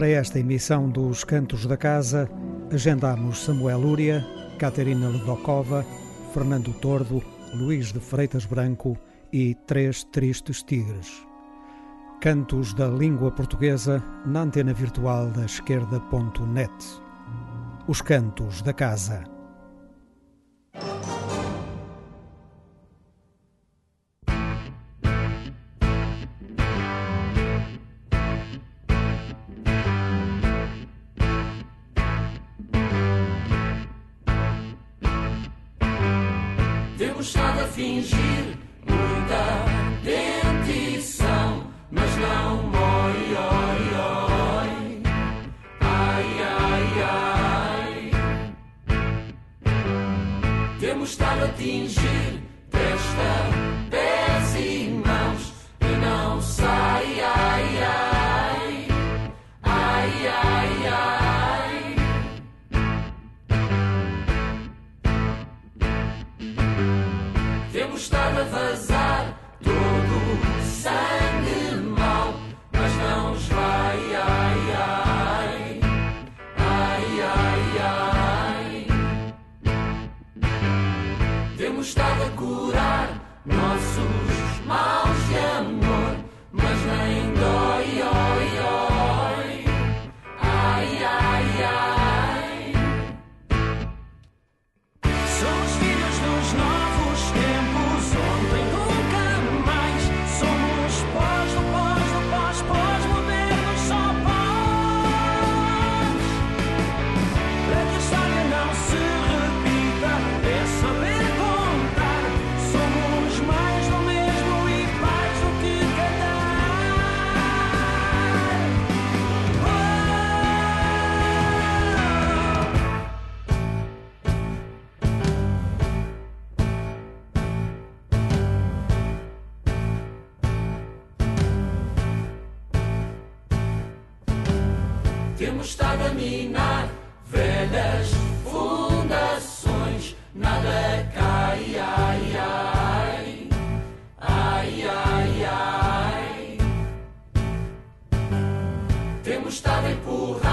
Para esta emissão dos Cantos da Casa, agendamos Samuel Lúria, Caterina Ledokova, Fernando Tordo, Luís de Freitas Branco e Três Tristes Tigres. Cantos da Língua Portuguesa na antena virtual da esquerda.net. Os Cantos da Casa. Gustavo empurra.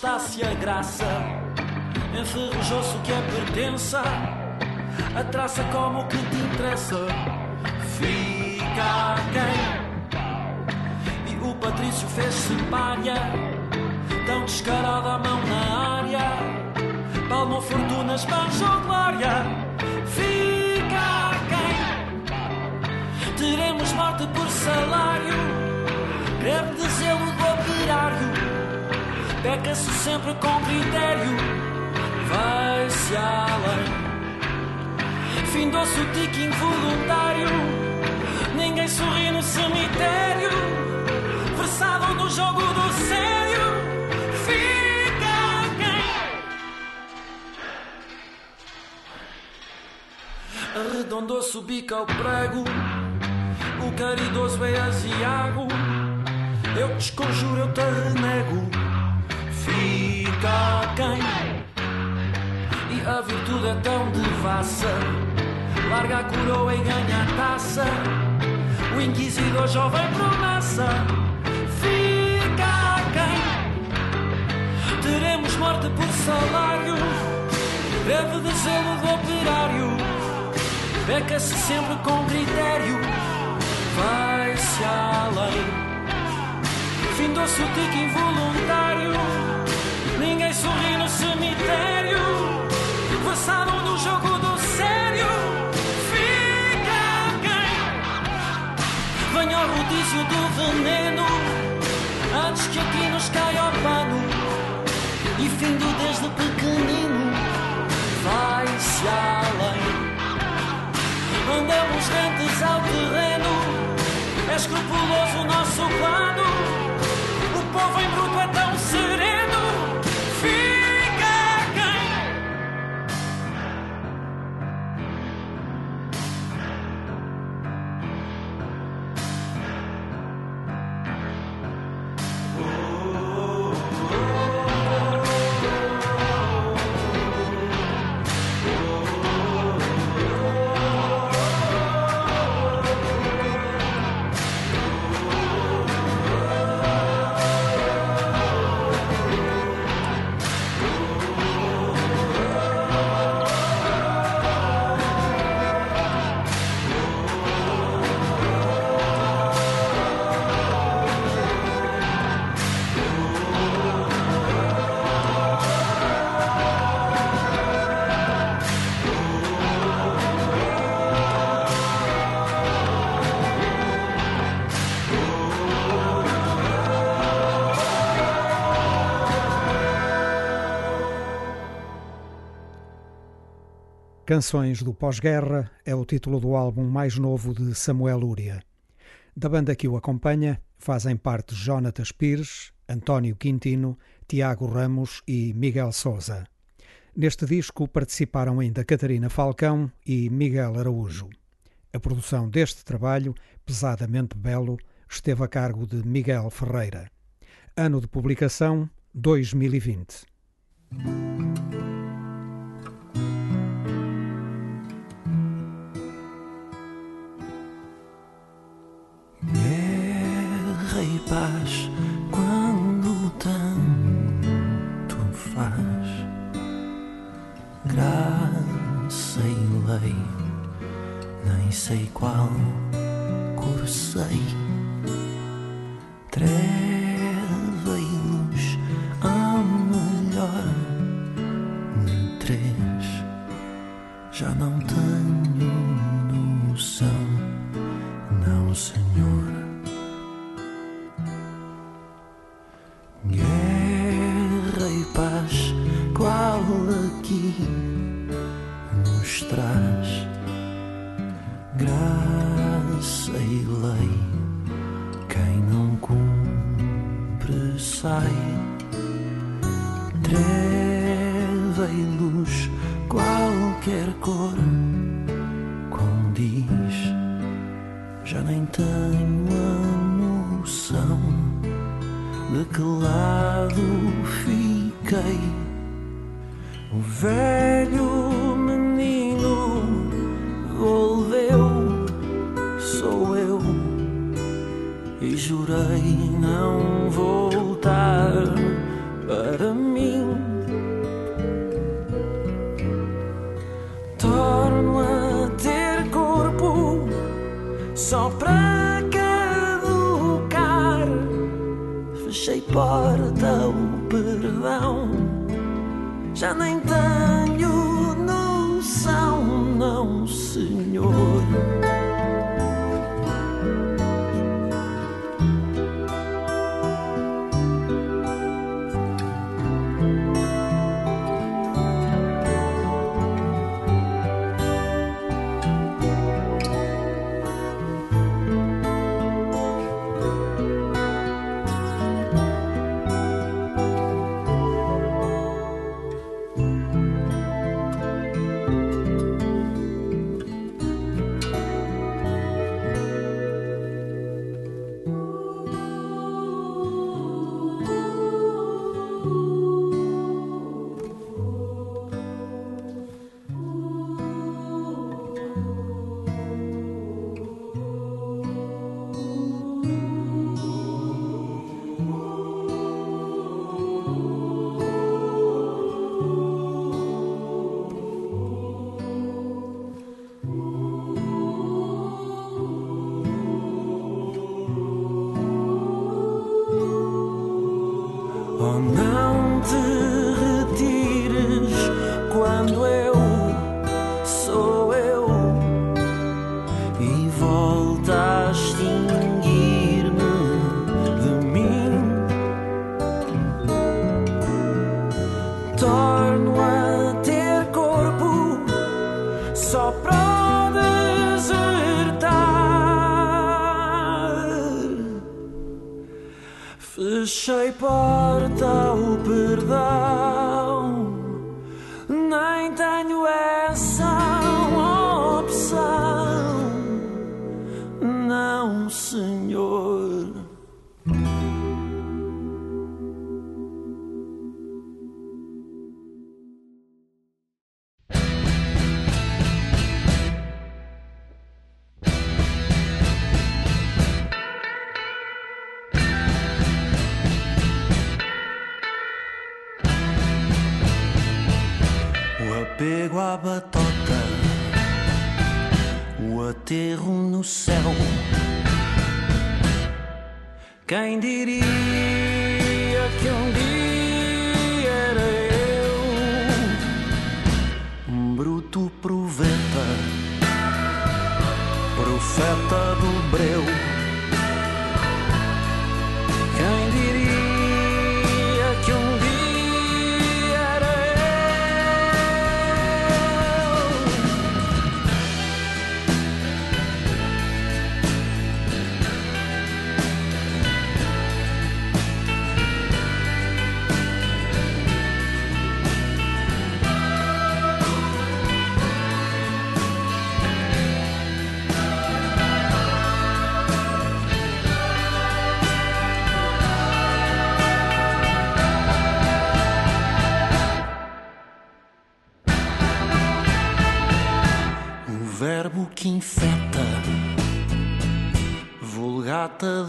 Bastasse a graça, enferrujou-se o que é pertença, a traça como o que te interessa, fica quem? E o Patrício fez-se palha, tão descarado a mão na área, palmou fortunas, manchou glória, fica quem? Teremos morte por salário, greve de zelo do operário. Peca-se sempre com critério, vai-se além. Findou-se o tique involuntário, ninguém sorri no cemitério. Versavam no jogo do sério, fica quem? Arredondou-se o bico ao prego, o caridoso é aziago. Eu te desconjuro, eu te renego, fica quem? E a virtude é tão devassa, larga a coroa e ganha a taça. O inquisidor jovem promessa. Fica quem? Teremos morte por salário. Greve de zelo do operário. Beca-se sempre com critério. Vai-se além Findou-se o tique involuntário. Ninguém sorri no cemitério. Passaram no jogo do sério. Venha ao rodízio do veneno. Antes que aqui nos caia o pano. E findo desde pequenino Vai-se além. Andamos rentes ao terreno. É escrupuloso o nosso plano. O povo em bruto é tão Canções do Pós-Guerra é o título do álbum mais novo de Samuel Lúria. Da banda que o acompanha fazem parte Jonatas Pires, António Quintino, Tiago Ramos e Miguel Souza. Neste disco participaram ainda Catarina Falcão e Miguel Araújo. A produção deste trabalho, pesadamente belo, esteve a cargo de Miguel Ferreira. Ano de publicação 2020. Paz quando tanto faz. Graça e lei, nem sei qual cor sei, treva e luz, a melhor de três, já não tenho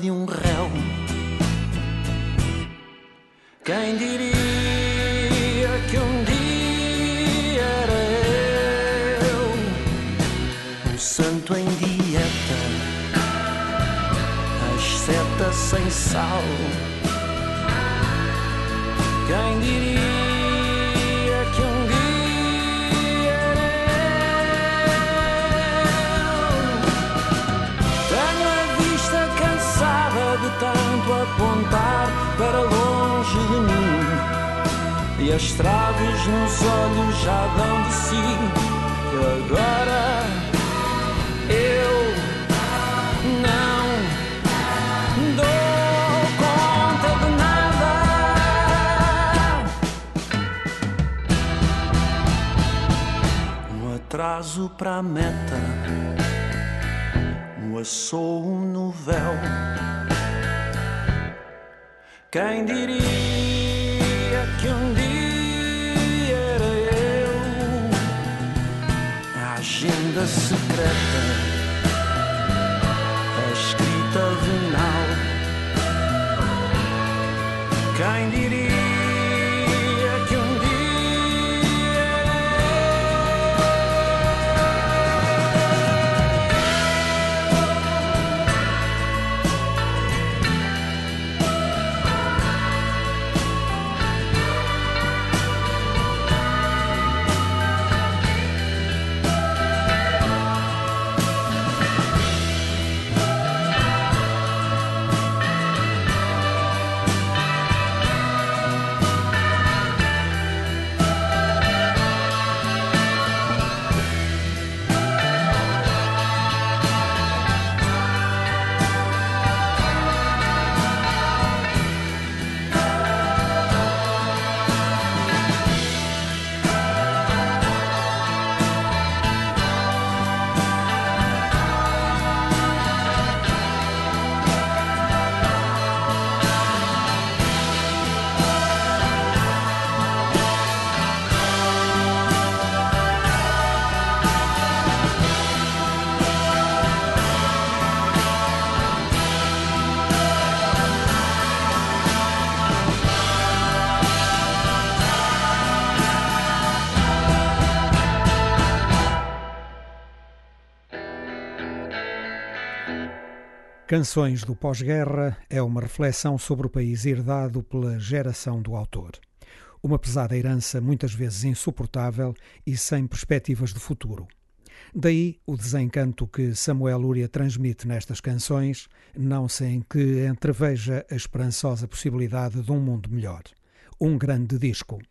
de um réu. Quem diria que um dia era eu, um santo em dieta, asceta sem sal. Quem diria apontar para longe de mim. E as traves nos olhos já dão de si. E agora eu não dou conta de nada. Um atraso para a meta, um assou no véu. Quem diria que um dia era eu a agenda secreta, a escrita venal? Quem diria? Canções do Pós-Guerra é uma reflexão sobre o país herdado pela geração do autor. Uma pesada herança muitas vezes insuportável e sem perspectivas de futuro. Daí o desencanto que Samuel Lúria transmite nestas canções, não sem que entreveja a esperançosa possibilidade de um mundo melhor. Um grande disco.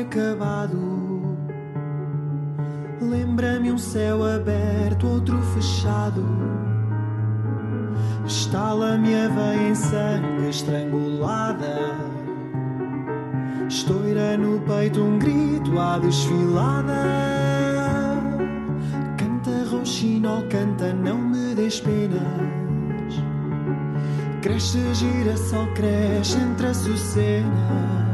acabado. Lembra-me um céu aberto, outro fechado. Estala-me a veia em sangue estrangulada. Estoura no peito um grito à desfilada. Canta, rouxinol, canta, não me des penas. Cresce, gira, sol cresce, entra, sossena.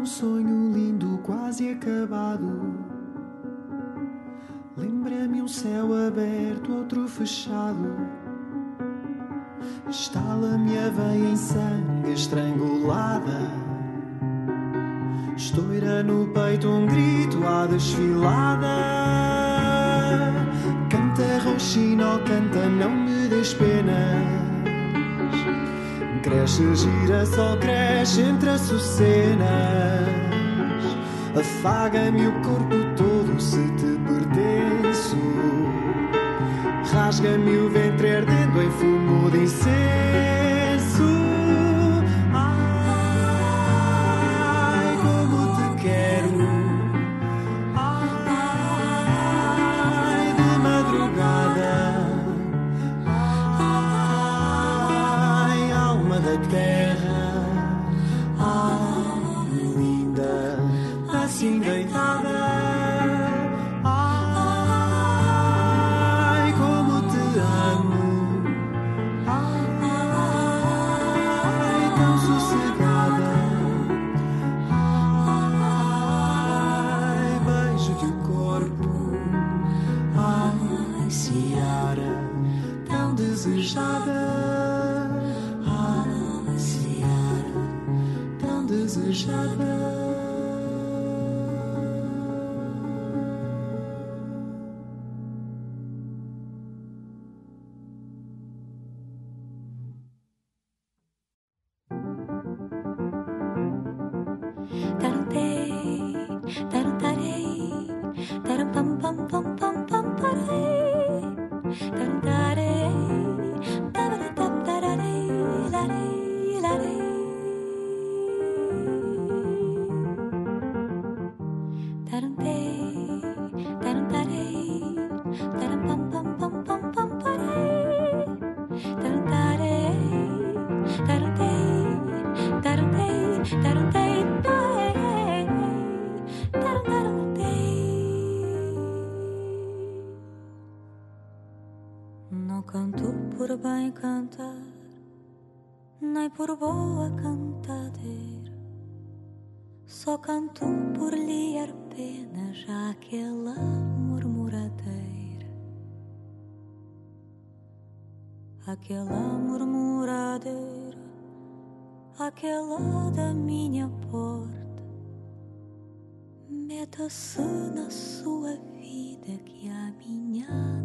um sonho lindo quase acabado. Lembra-me um céu aberto, outro fechado. Estala-me a veia em sangue estrangulada. Estoura no peito um grito à desfilada. Canta, Roxinol, canta, não me des pena. Cresce, gira, só cresce entre açucenas. Afaga-me o corpo todo se te pertenço. Rasga-me o ventre ardendo em fumo de incenso. Canto por lhe apenas aquela murmuradeira. Aquela murmuradeira, aquela da minha porta. Meta-se na sua vida que a minha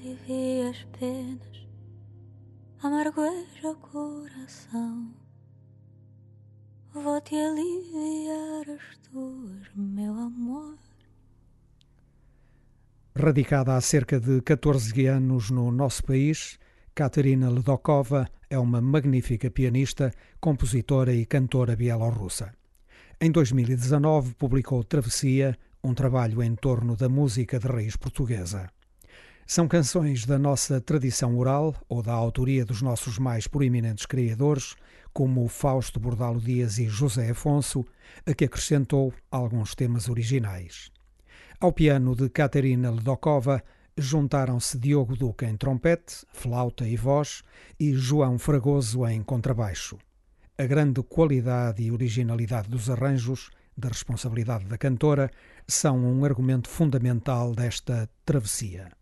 alivia as penas, amargoeja o coração. Vou-te aliviar as tuas, meu amor. Radicada há cerca de 14 anos no nosso país, Katerina Ledokova é uma magnífica pianista, compositora e cantora bielorrussa. Em 2019 publicou Travessia, um trabalho em torno da música de raiz portuguesa. São canções da nossa tradição oral ou da autoria dos nossos mais proeminentes criadores, como Fausto Bordalo Dias e José Afonso, a que acrescentou alguns temas originais. Ao piano de Caterina Ledokova juntaram-se Diogo Duca em trompete, flauta e voz e João Fragoso em contrabaixo. A grande qualidade e originalidade dos arranjos, da responsabilidade da cantora, são um argumento fundamental desta travessia.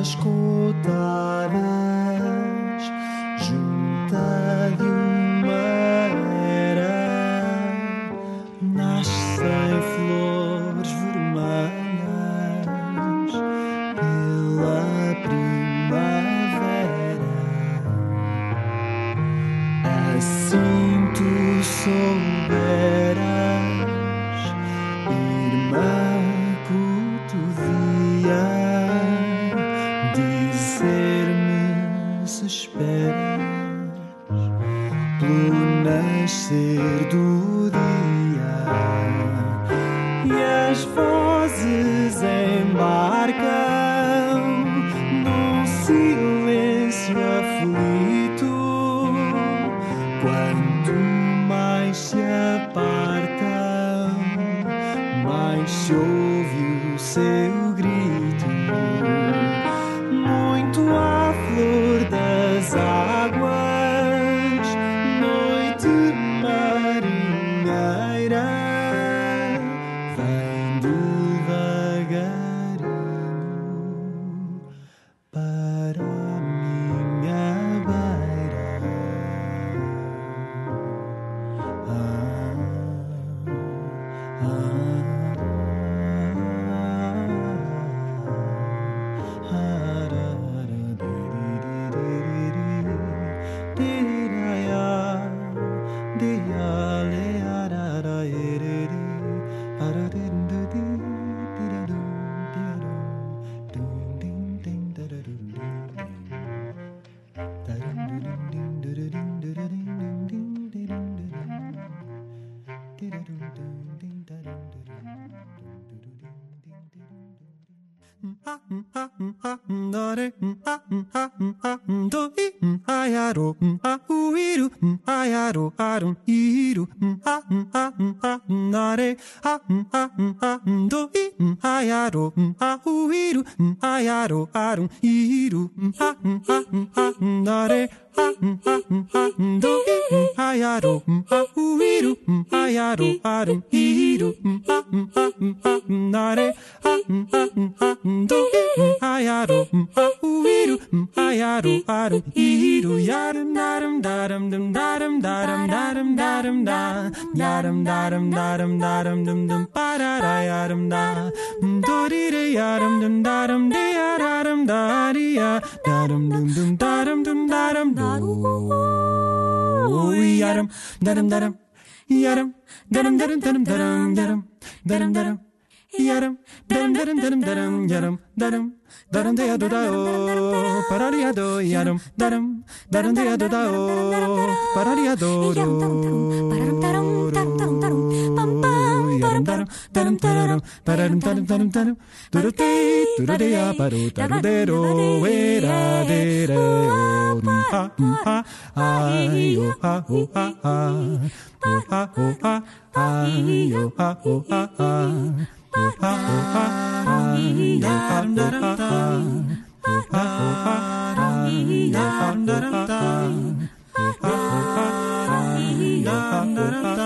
escutarás. Hmm. Do it. Ayato, ayato, auiru, ayato, aru, iru, yarum, darum, darum, dum, darum, darum, darum, darum, da, yarum, darum, darum, darum, dum, dum, parara, yarum, da, dorire, yarum, dum, darum, de, yararum, daria, darum, dum, dum, darum, dum, darum, do, yarum, darum, darum, yarum, darum, darum, darum, darum, darum, darum, darum, Yarum, darum, darum, darum, darum, yarum, darum, darum, de adorado, parariado, yarum, darum, darum, de adorado, parariado, yarum, darum, darum, darum, darum, pam, pam, yarum, darum, darum, darum, pararum, darum, darum, darum, durute, durutea, paru, tarudero, vera, de, re, o, ha, ha, ai, o, ha, o, ha, ha, o, ha, o, ha, ai, o, ha, o, ha, ha, da da da da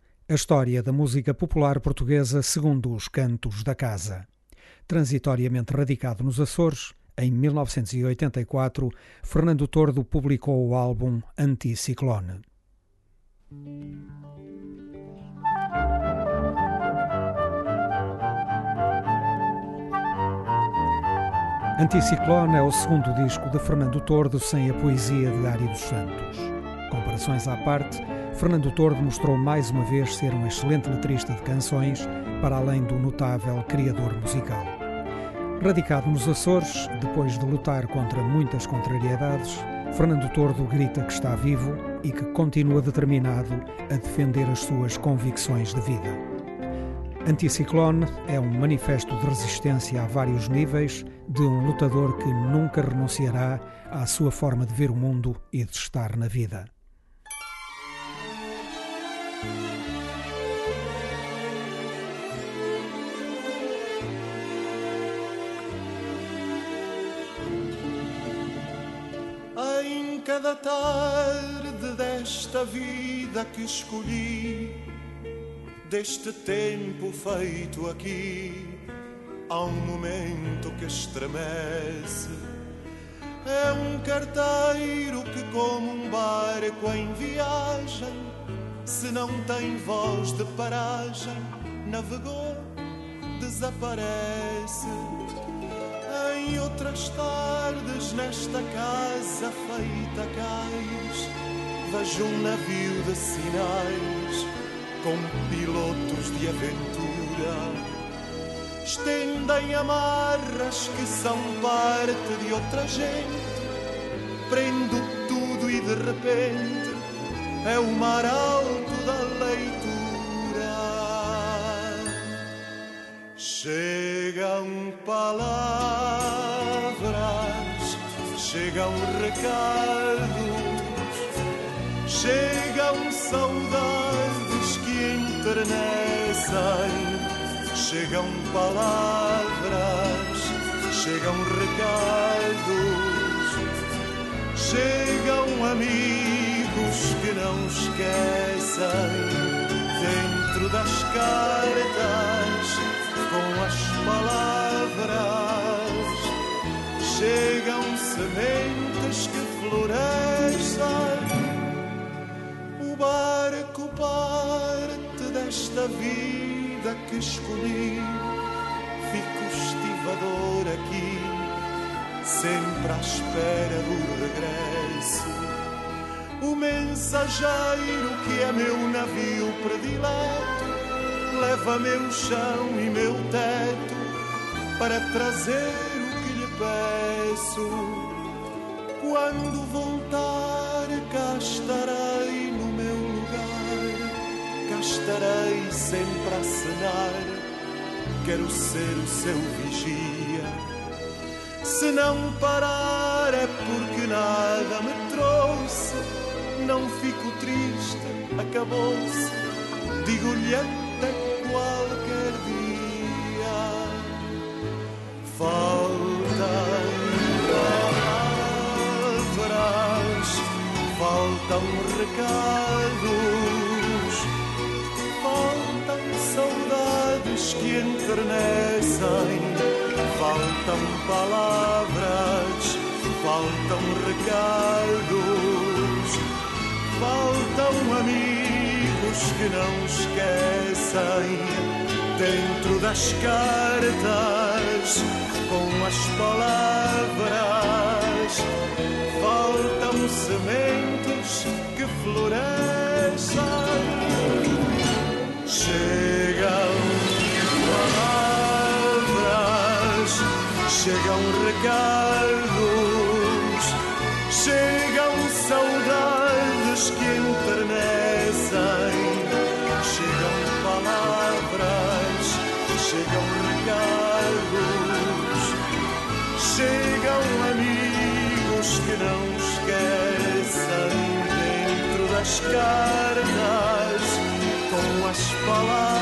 A história da música popular portuguesa segundo os cantos da casa. Transitoriamente radicado nos Açores, em 1984, Fernando Tordo publicou o álbum Anticiclone. Anticiclone é o segundo disco de Fernando Tordo sem a poesia de Ari dos Santos. Comparações à parte, Fernando Tordo mostrou mais uma vez ser um excelente letrista de canções, para além do notável criador musical. Radicado nos Açores, depois de lutar contra muitas contrariedades, Fernando Tordo grita que está vivo e que continua determinado a defender as suas convicções de vida. Anticiclone é um manifesto de resistência a vários níveis de um lutador que nunca renunciará à sua forma de ver o mundo e de estar na vida. Em cada tarde desta vida que escolhi, deste tempo feito aqui, há um momento que estremece. É um carteiro que, como um barco em viagem, se não tem voz de paragem, navegou, desaparece. Em outras tardes, nesta casa feita cais, vejo um navio de sinais com pilotos de aventura. Estendem amarras que são parte de outra gente. Prendo tudo e de repente é o mar alto da leitura. Chegam palavras, chegam recados, chegam saudades que enternecem, chegam palavras, chegam recados, chegam amigos que não esquecem. dentro das cartas, com as palavras, chegam sementes que florescem. O barco parte desta vida que escolhi, fico estivador aqui, sempre à espera do regresso o mensageiro que é meu navio predileto leva meu chão e meu teto para trazer o que lhe peço. Quando voltar, cá estarei no meu lugar, cá estarei sempre a cenar. Quero ser o seu vigia. Se não parar é porque nada me trouxe não fico triste, acabou-se. Digo-lhe até qualquer dia. Faltam palavras, faltam recados, faltam saudades que enternecem, faltam palavras, faltam recados faltam amigos que não esquecem. Dentro das cartas com as palavras faltam sementes que florescem chegam palavras chegam recados que enternecem. Chegam palavras, chegam recados, chegam amigos que não esquecem dentro das cartas com as palavras.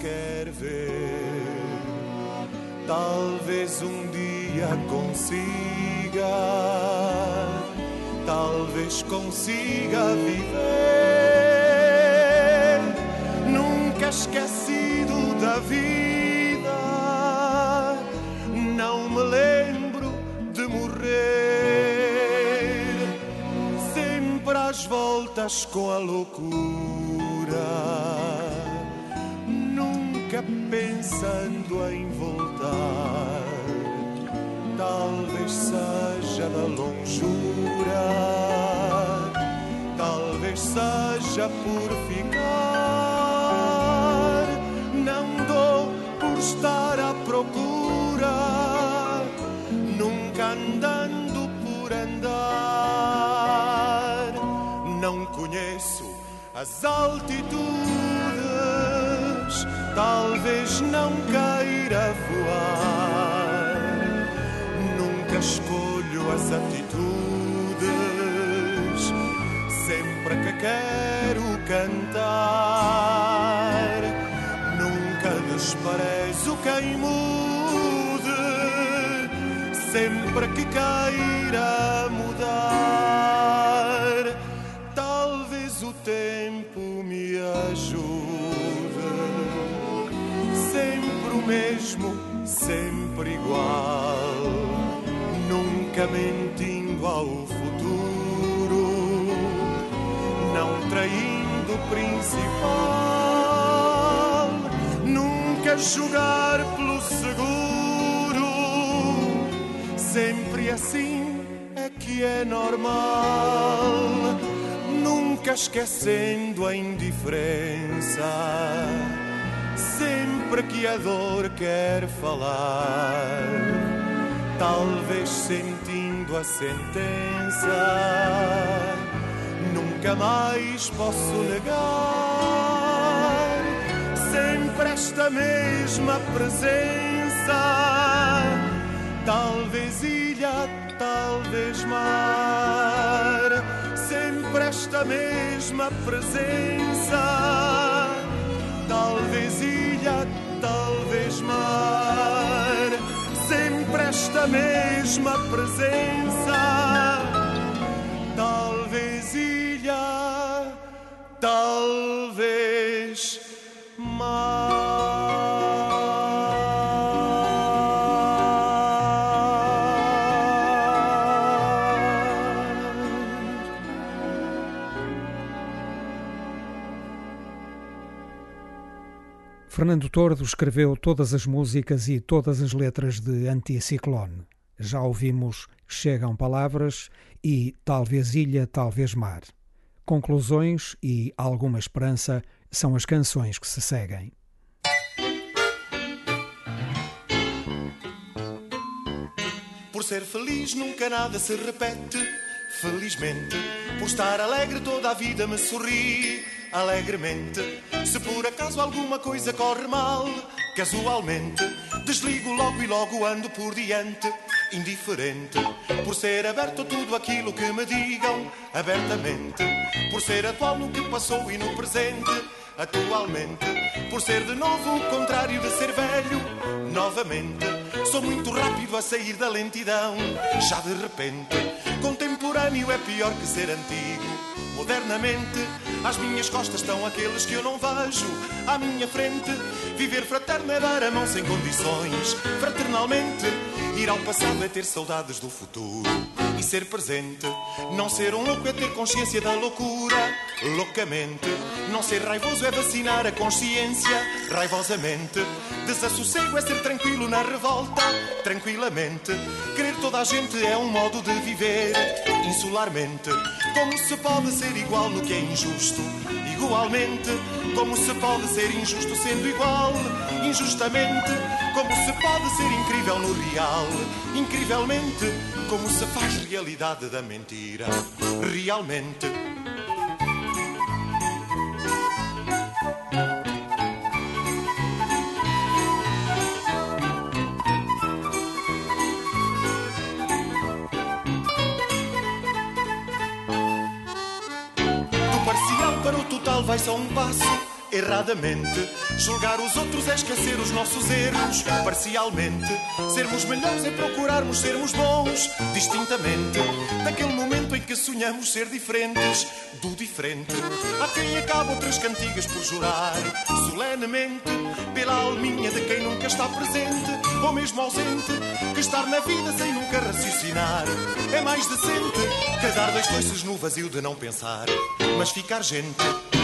Quer ver. Talvez um dia consiga, talvez consiga viver. Nunca esquecido da vida, não me lembro de morrer. às voltas com a loucura, nunca pensando em voltar. Talvez seja da longura, talvez seja por ficar. Não dou por estar à procura, nunca andando por andar não conheço as altitudes, talvez não queira voar. Nunca escolho as atitudes, sempre que quero cantar. Nunca desprezo quem mude, sempre que queira mudar. Talvez o tempo igual. Nunca mentindo ao futuro, não traindo o principal. Nunca jogar pelo seguro, sempre assim é que é normal. Nunca esquecendo a indiferença, sempre que a dor quer falar, talvez sentindo a sentença, nunca mais posso negar sempre esta mesma presença. Talvez ilha, talvez mar, sempre esta mesma presença. Talvez ilha, talvez mar, sempre esta mesma presença. Talvez ilha, talvez mar. Fernando Tordo escreveu todas as músicas e todas as letras de Anticiclone. Já ouvimos Chegam Palavras e Talvez Ilha, Talvez Mar. Conclusões e alguma esperança são as canções que se seguem. Por ser feliz nunca nada se repete. Felizmente, por estar alegre toda a vida me sorri alegremente. Se por acaso alguma coisa corre mal, casualmente, desligo logo e logo ando por diante. Indiferente, por ser aberto a tudo aquilo que me digam abertamente, por ser atual no que passou e no presente, atualmente, por ser de novo o contrário de ser velho, novamente. Sou muito rápido a sair da lentidão, já de repente. Contemporâneo é pior que ser antigo. Modernamente, às minhas costas estão aqueles que eu não vejo. À minha frente, viver fraterno é dar a mão sem condições. Fraternalmente, ir ao passado é ter saudades do futuro e ser presente. Não ser um louco é ter consciência da loucura, loucamente. Não ser raivoso é vacinar a consciência, raivosamente. Desassossego é ser tranquilo na revolta, tranquilamente. Querer toda a gente é um modo de viver, insularmente. Como se pode ser igual no que é injusto? Igualmente, como se pode ser injusto sendo igual? Injustamente, como se pode ser incrível no real? Incrivelmente, como se faz realidade da mentira? Realmente. Do parcial para o total vai só um passo. Erradamente, julgar os outros é esquecer os nossos erros. Parcialmente, sermos melhores é procurarmos sermos bons. Distintamente, daquele momento em que sonhamos ser diferentes do diferente. Há quem acaba outras cantigas por jurar, solenemente, pela alminha de quem nunca está presente, ou mesmo ausente, que estar na vida sem nunca raciocinar. É mais decente dar dois coices no vazio de não pensar, mas ficar gente.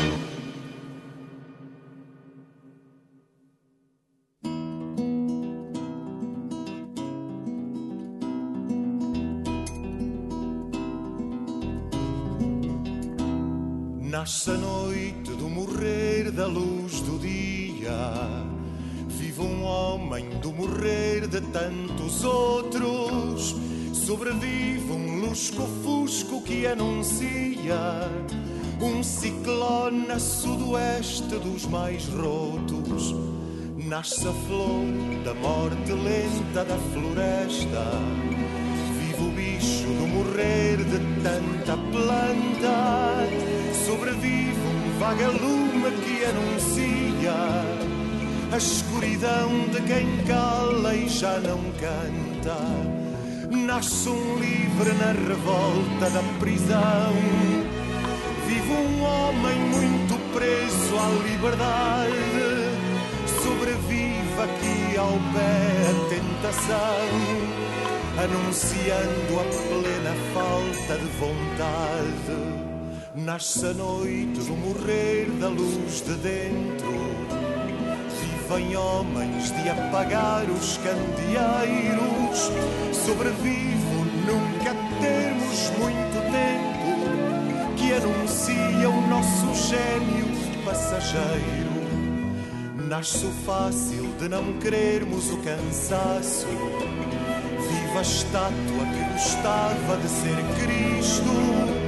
Nasce a noite do morrer da luz do dia. Vive um homem do morrer de tantos outros. Sobrevive um lusco-fusco que anuncia um ciclone a sudoeste dos mais rotos. Nasce a flor da morte lenta da floresta. Vive o bicho do morrer de tanta planta. Sobrevive um vagalume que anuncia a escuridão de quem cala e já não canta. nasce um livre na revolta da prisão. Vive um homem muito preso à liberdade, sobrevive aqui ao pé a tentação, anunciando a plena falta de vontade. Nasce a noite do morrer da luz de dentro. Vivem homens de apagar os candeeiros. Sobrevivo nunca termos muito tempo que anuncia o nosso gênio passageiro. Nasce o fácil de não querermos o cansaço. Viva a estátua que gostava de ser Cristo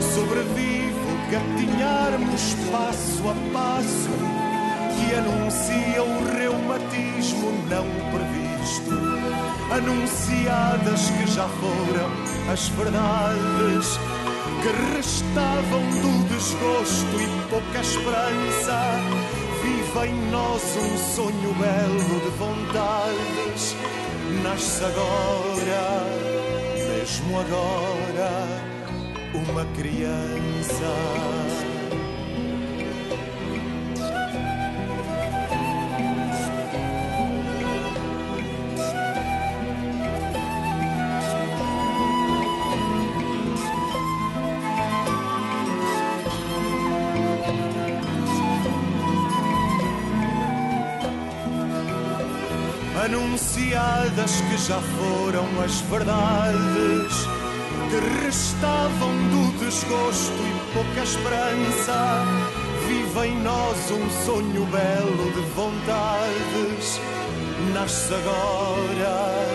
Sobrevivo gatinharmos passo a passo que anuncia o reumatismo não previsto. Anunciadas que já foram as verdades que restavam do desgosto e pouca esperança. Viva em nós um sonho belo de vontades. Nasce agora, mesmo agora uma criança. Anunciadas que já foram as verdades que restavam do desgosto e pouca esperança. Vive em nós um sonho belo de vontades. Nasce agora,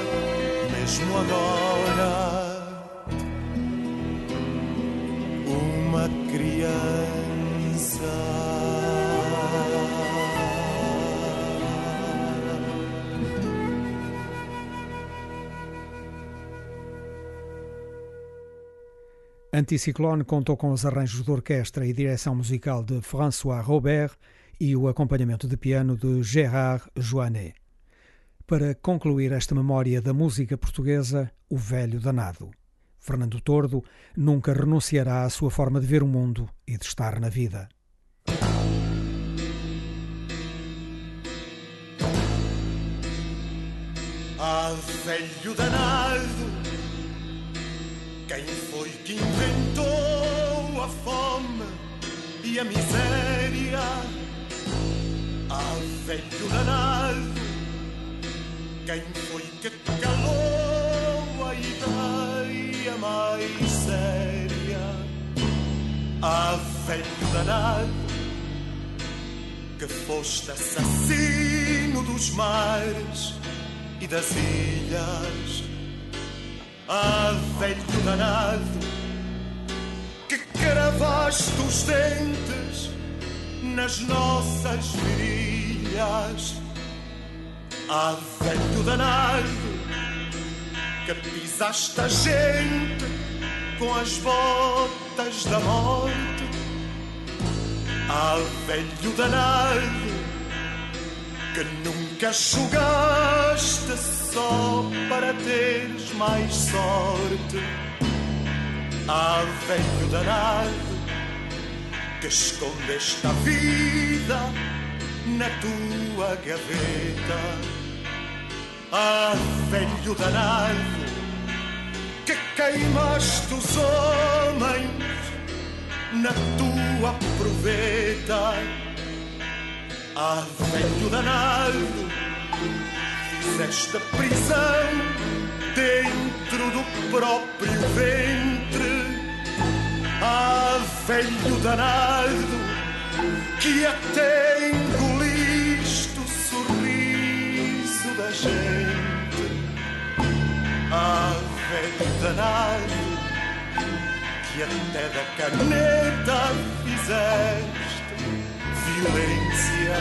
mesmo agora, uma criança. Anticiclone contou com os arranjos de orquestra e direção musical de François Robert e o acompanhamento de piano de Gérard Joannet. Para concluir esta memória da música portuguesa, o velho danado. Fernando Tordo nunca renunciará à sua forma de ver o mundo e de estar na vida. Ah, velho danado quem foi que inventou a fome e a miséria? Ah, velho danado, quem foi que calou a ideia mais séria? Ah, velho danado, que foste assassino dos mares e das ilhas ah, velho danado, que cravaste os dentes nas nossas virilhas. Ah, velho danado, que pisaste a gente com as botas da morte. Ah, velho danado, que nunca julgaste só para teres mais sorte. Ah, velho danado, que escondeste a vida na tua gaveta. Ah, velho danado, que queimaste os homens na tua proveta. Ah, velho danado Fizeste prisão dentro do próprio ventre. Ah, velho danado, que até engoliste o sorriso da gente. Ah, velho danado, que até da caneta fizeste violência.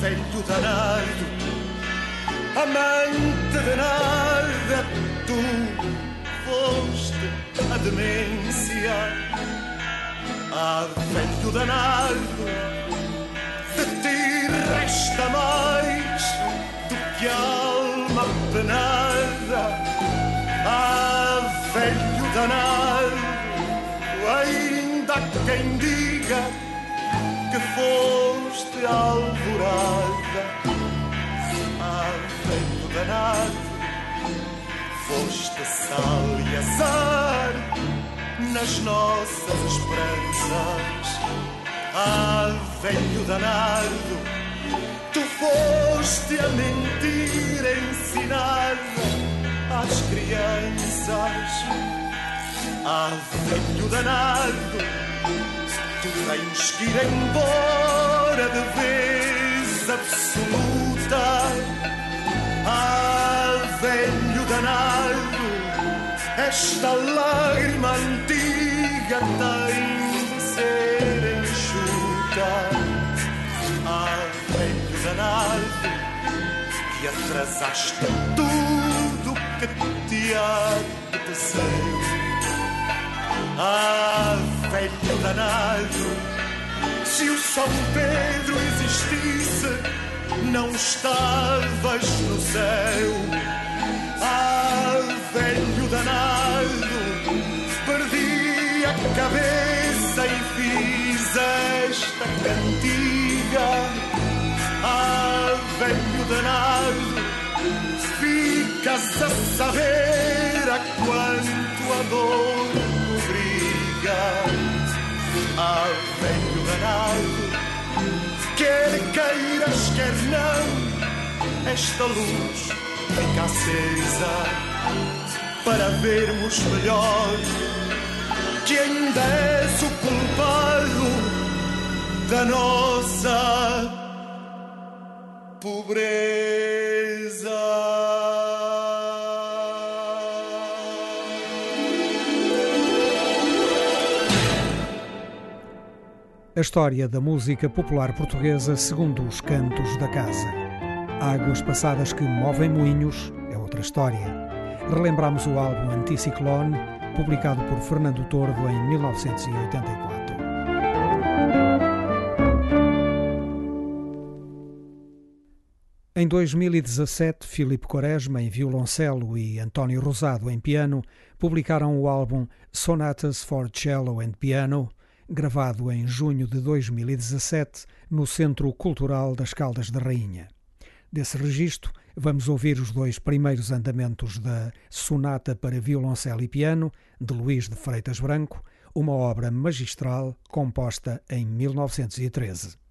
Velho danado, amante de nada, tu foste a demência. Velho danado, de ti resta mais do que alma penada. danado, ainda quem diga que foste alvorada. Velho danado, foste sal e azar nas nossas esperanças. Velho danado, tu foste a mentir ensinada às crianças. Velho danado, tens que ir embora de vez absoluta. Ah, velho danado, esta lágrima antiga tem de ser enxuta. Ah, velho danado, que atrasaste tudo que te apeteceu. Ah, velho danado, se o São Pedro existisse, não estavas no céu. Ah, velho danado, perdi a cabeça e fiz esta cantiga. Ah, velho danado, ficas a saber a quanto a dor obriga. Ah, velho danado, quer queiras, quer não, esta luz fica acesa para vermos melhor que ainda és o culpado da nossa pobreza. A história da música popular portuguesa segundo os cantos da casa. Águas passadas que movem moinhos é outra história. Relembramos o álbum Anticiclone, publicado por Fernando Tordo em 1984. Em 2017, Filipe Quaresma em violoncelo e António Rosado em piano publicaram o álbum Sonatas for Cello and Piano, gravado em junho de 2017 no Centro Cultural das Caldas da Rainha. Desse registro, vamos ouvir os dois primeiros andamentos da Sonata para Violoncelo e Piano, de Luís de Freitas Branco, uma obra magistral composta em 1913.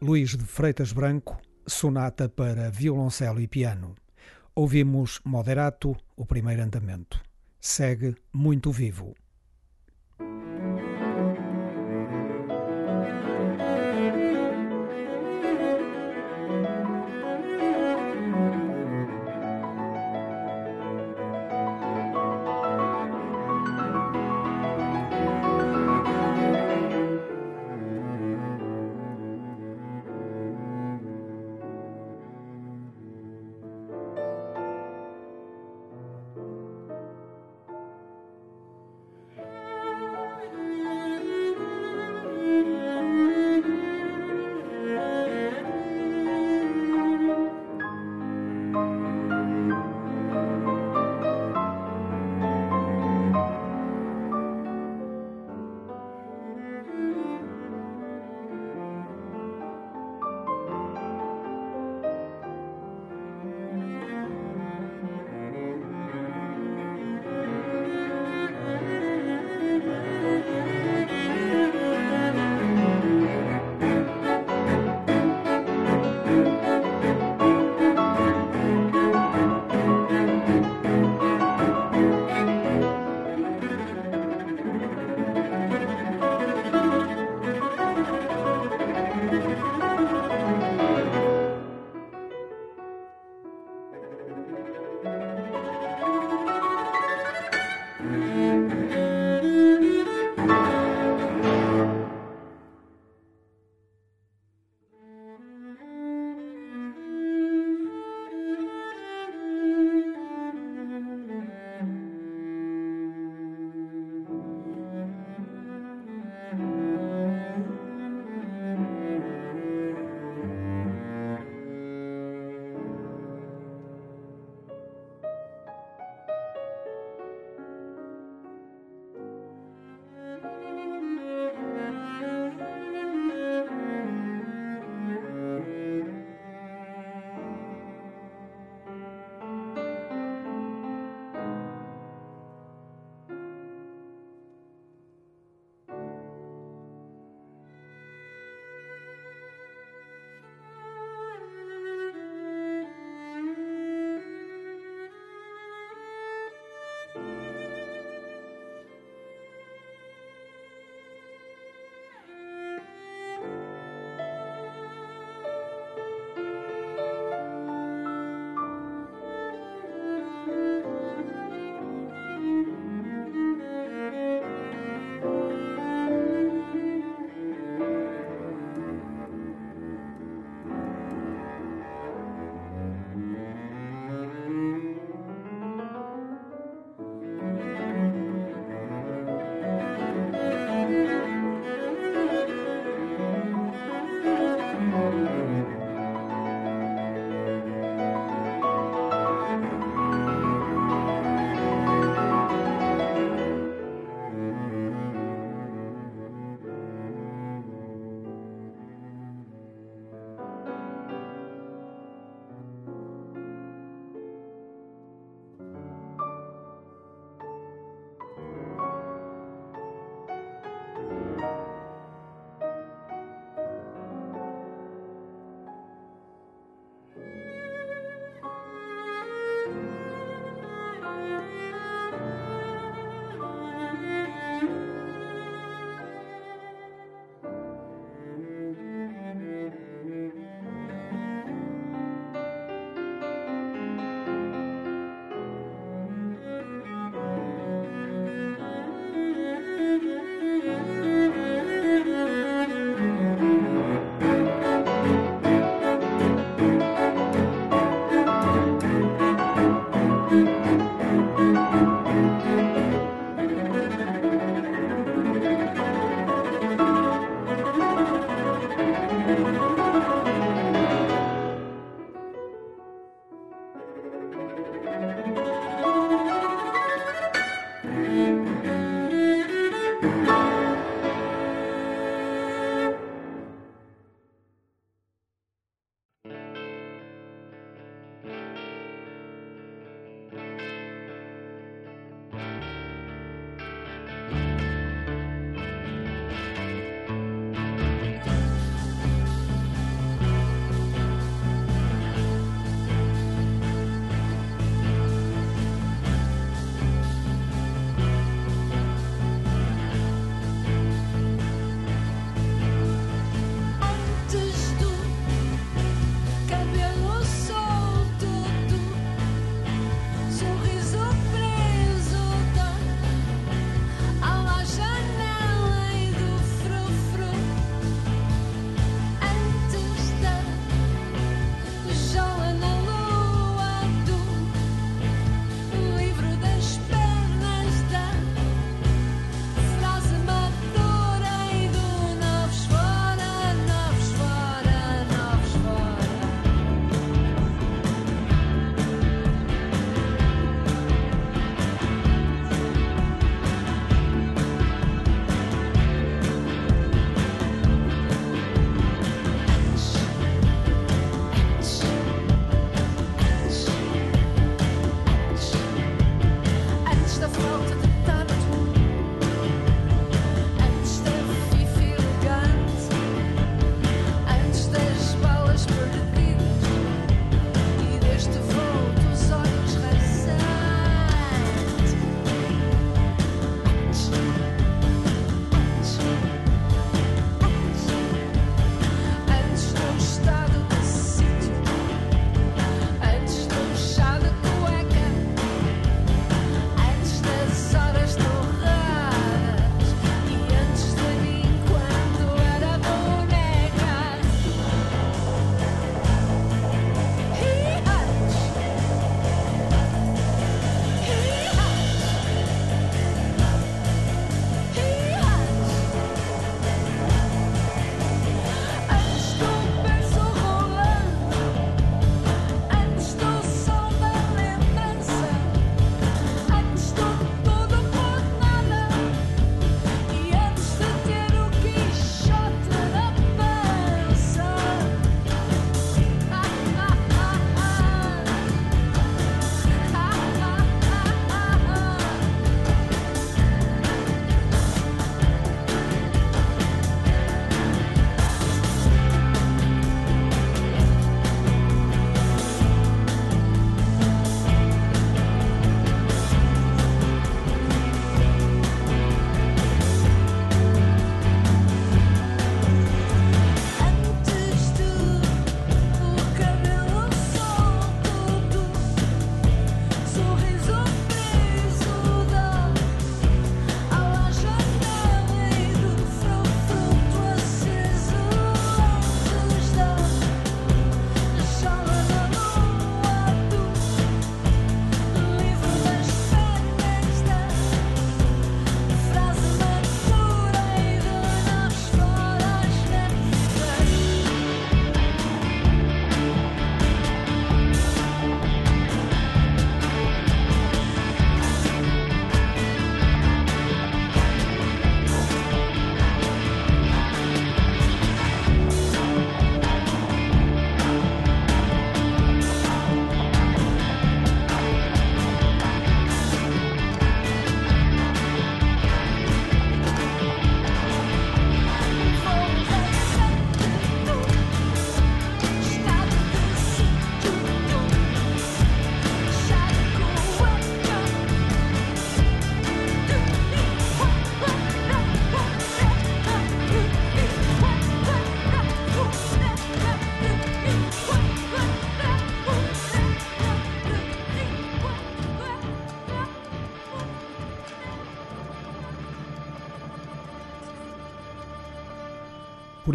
Luís de Freitas Branco, sonata para violoncelo e piano. Ouvimos Moderato, o primeiro andamento. Segue muito vivo.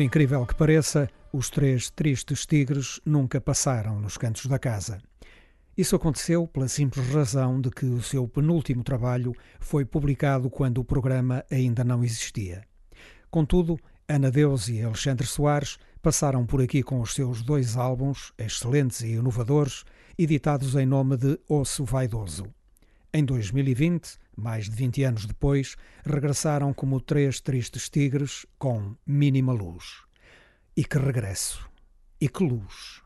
Incrível que pareça, os três tristes tigres nunca passaram nos cantos da casa. Isso aconteceu pela simples razão de que o seu penúltimo trabalho foi publicado quando o programa ainda não existia. Contudo, Ana Deus e Alexandre Soares passaram por aqui com os seus dois álbuns, excelentes e inovadores, editados em nome de Osso Vaidoso. Em 2020, mais de 20 anos depois, regressaram como três tristes tigres com mínima luz. E que regresso! E que luz!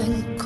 something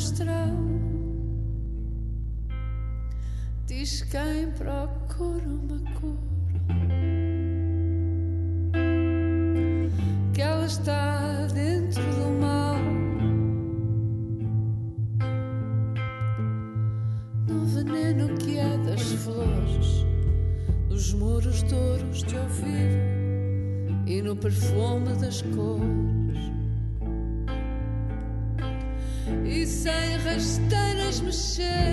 previsão rasteiras mexer.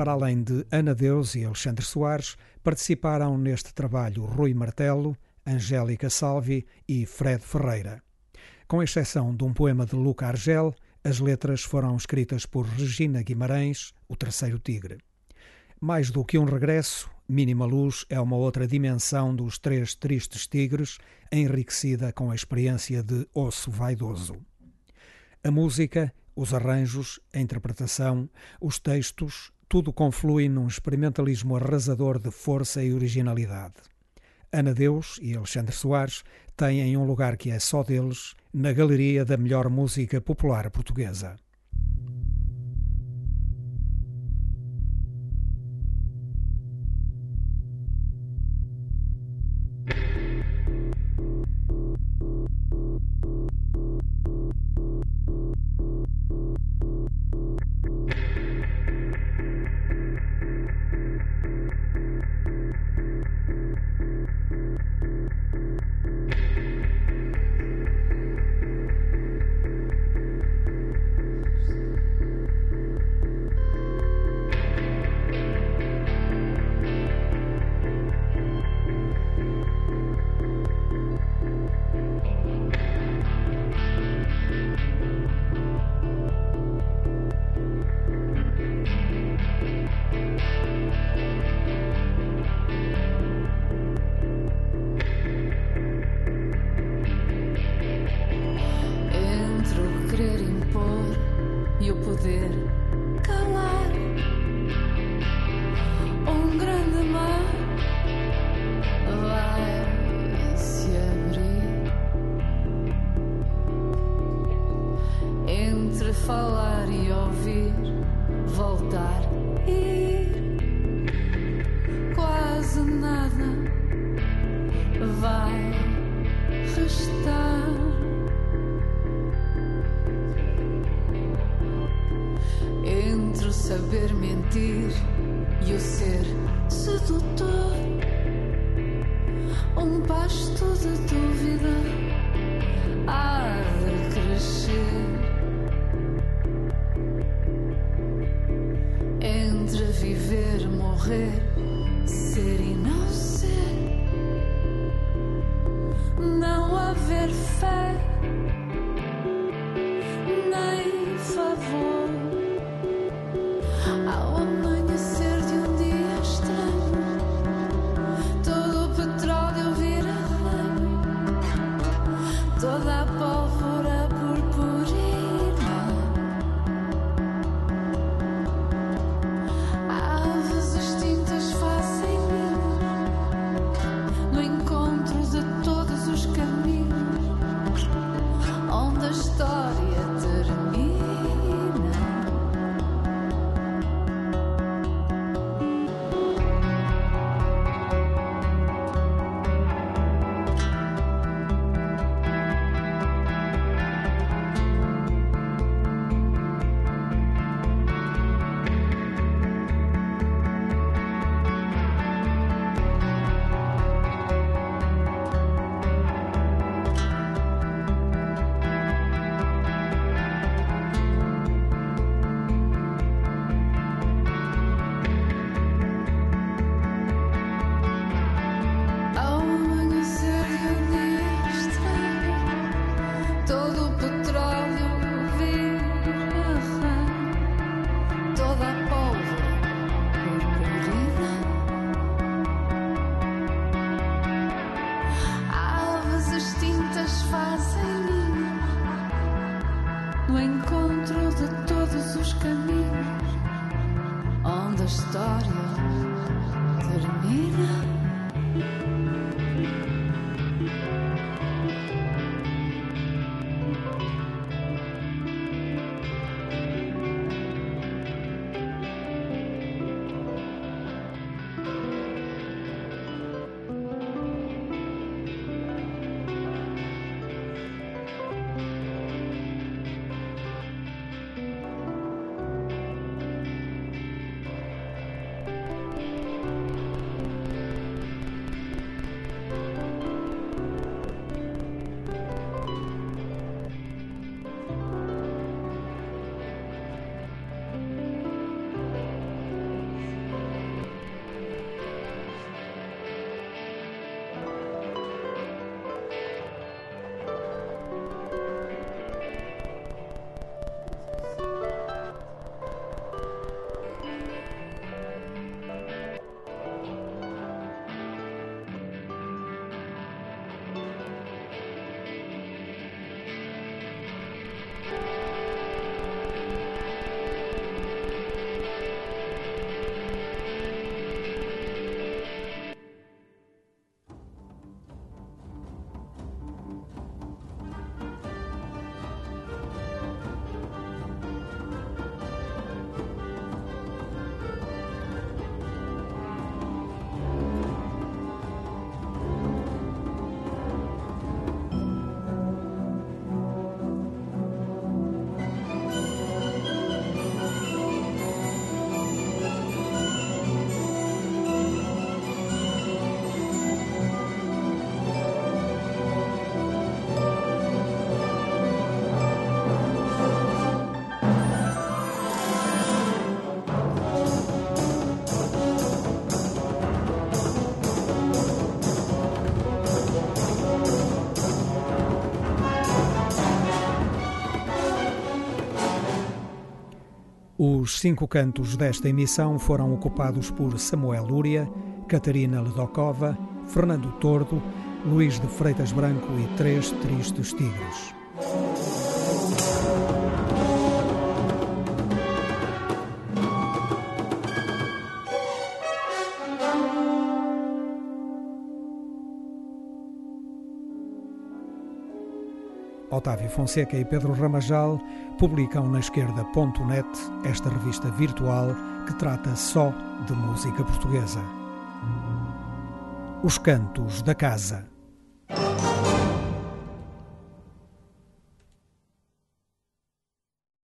Para além de Ana Deus e Alexandre Soares, participaram neste trabalho Rui Martelo, Angélica Salvi e Fred Ferreira. Com exceção de um poema de Luca Argel, as letras foram escritas por Regina Guimarães, o terceiro tigre. Mais do que um regresso, Mínima Luz é uma outra dimensão dos Três Tristes Tigres, enriquecida com a experiência de osso vaidoso. A música, os arranjos, a interpretação, os textos, tudo conflui num experimentalismo arrasador de força e originalidade. Ana Deus e Alexandre Soares têm um lugar que é só deles na galeria da melhor música popular portuguesa. Poder Os cinco cantos desta emissão foram ocupados por Samuel Lúria, Catarina Ledokova, Fernando Tordo, Luís de Freitas Branco e Três Tristes Tigres. Otávio Fonseca e Pedro Ramajal publicam na esquerda.net esta revista virtual que trata só de música portuguesa. Os Cantos da Casa.